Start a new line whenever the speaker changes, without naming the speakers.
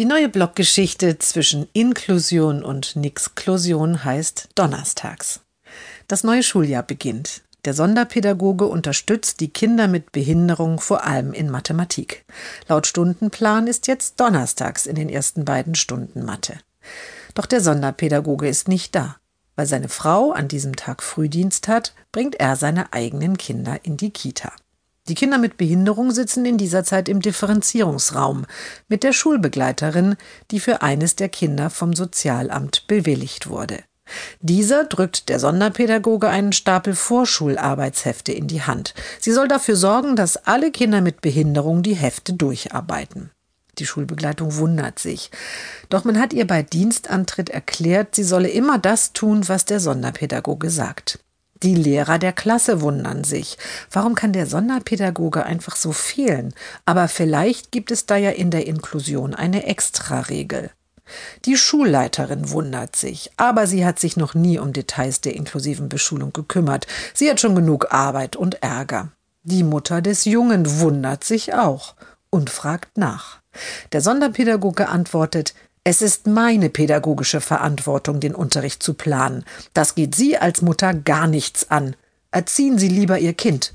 Die neue Blockgeschichte zwischen Inklusion und Nixklusion heißt Donnerstags. Das neue Schuljahr beginnt. Der Sonderpädagoge unterstützt die Kinder mit Behinderung vor allem in Mathematik. Laut Stundenplan ist jetzt Donnerstags in den ersten beiden Stunden Mathe. Doch der Sonderpädagoge ist nicht da. Weil seine Frau an diesem Tag Frühdienst hat, bringt er seine eigenen Kinder in die Kita. Die Kinder mit Behinderung sitzen in dieser Zeit im Differenzierungsraum mit der Schulbegleiterin, die für eines der Kinder vom Sozialamt bewilligt wurde. Dieser drückt der Sonderpädagoge einen Stapel Vorschularbeitshefte in die Hand. Sie soll dafür sorgen, dass alle Kinder mit Behinderung die Hefte durcharbeiten. Die Schulbegleitung wundert sich. Doch man hat ihr bei Dienstantritt erklärt, sie solle immer das tun, was der Sonderpädagoge sagt. Die Lehrer der Klasse wundern sich. Warum kann der Sonderpädagoge einfach so fehlen? Aber vielleicht gibt es da ja in der Inklusion eine Extraregel. Die Schulleiterin wundert sich, aber sie hat sich noch nie um Details der inklusiven Beschulung gekümmert. Sie hat schon genug Arbeit und Ärger. Die Mutter des Jungen wundert sich auch und fragt nach. Der Sonderpädagoge antwortet, es ist meine pädagogische Verantwortung, den Unterricht zu planen. Das geht Sie als Mutter gar nichts an. Erziehen Sie lieber Ihr Kind.